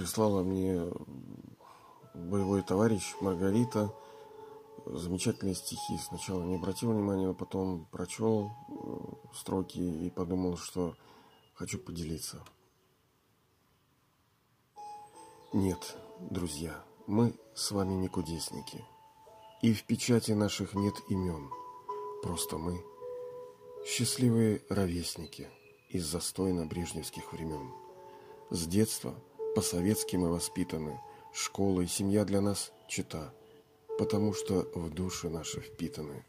прислала мне боевой товарищ Маргарита замечательные стихи. Сначала не обратил внимания, но потом прочел э, строки и подумал, что хочу поделиться. Нет, друзья, мы с вами не кудесники. И в печати наших нет имен. Просто мы счастливые ровесники из застойно-брежневских времен. С детства по-советски мы воспитаны, школа и семья для нас чита, потому что в души наши впитаны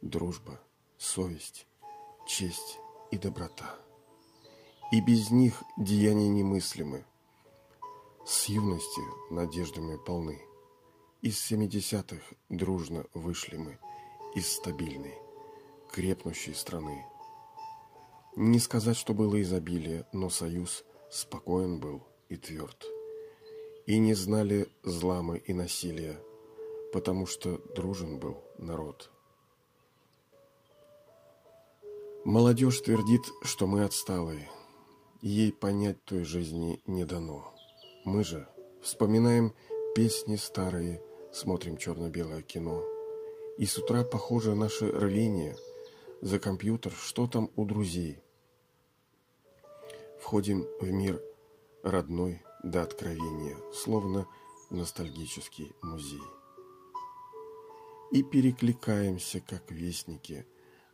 дружба, совесть, честь и доброта. И без них деяния немыслимы. С юности надеждами полны. Из семидесятых дружно вышли мы из стабильной, крепнущей страны. Не сказать, что было изобилие, но союз спокоен был и тверд. И не знали зламы и насилия, потому что дружен был народ. Молодежь твердит, что мы отсталые, ей понять той жизни не дано. Мы же вспоминаем песни старые, смотрим черно-белое кино. И с утра похоже наше рвение за компьютер, что там у друзей. Входим в мир родной до откровения, словно ностальгический музей. И перекликаемся, как вестники.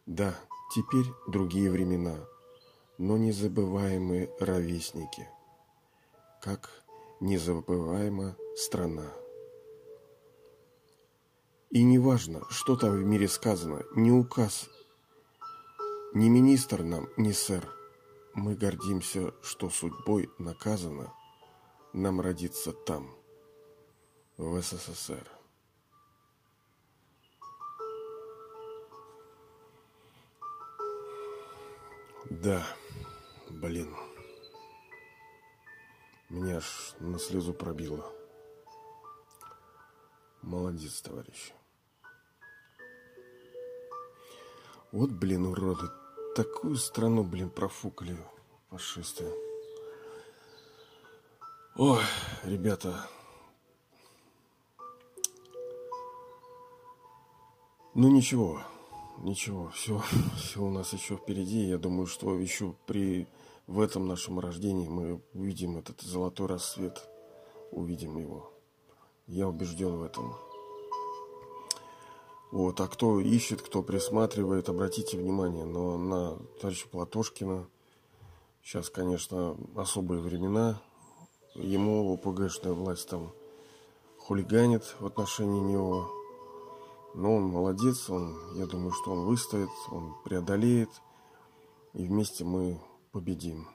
Да, теперь другие времена, но незабываемые ровесники, как незабываема страна. И неважно, что там в мире сказано, ни указ, ни министр нам, ни сэр. Мы гордимся, что судьбой наказано нам родиться там, в СССР. Да, блин. Меня аж на слезу пробило. Молодец, товарищ. Вот, блин, уроды. Такую страну, блин, профукали фашисты. Ой, ребята. Ну ничего, ничего, все, все у нас еще впереди. Я думаю, что еще при в этом нашем рождении мы увидим этот золотой рассвет, увидим его. Я убежден в этом. Вот, а кто ищет, кто присматривает, обратите внимание, но на товарища Платошкина сейчас, конечно, особые времена. Ему ОПГшная власть там хулиганит в отношении него. Но он молодец, он, я думаю, что он выстоит, он преодолеет. И вместе мы победим.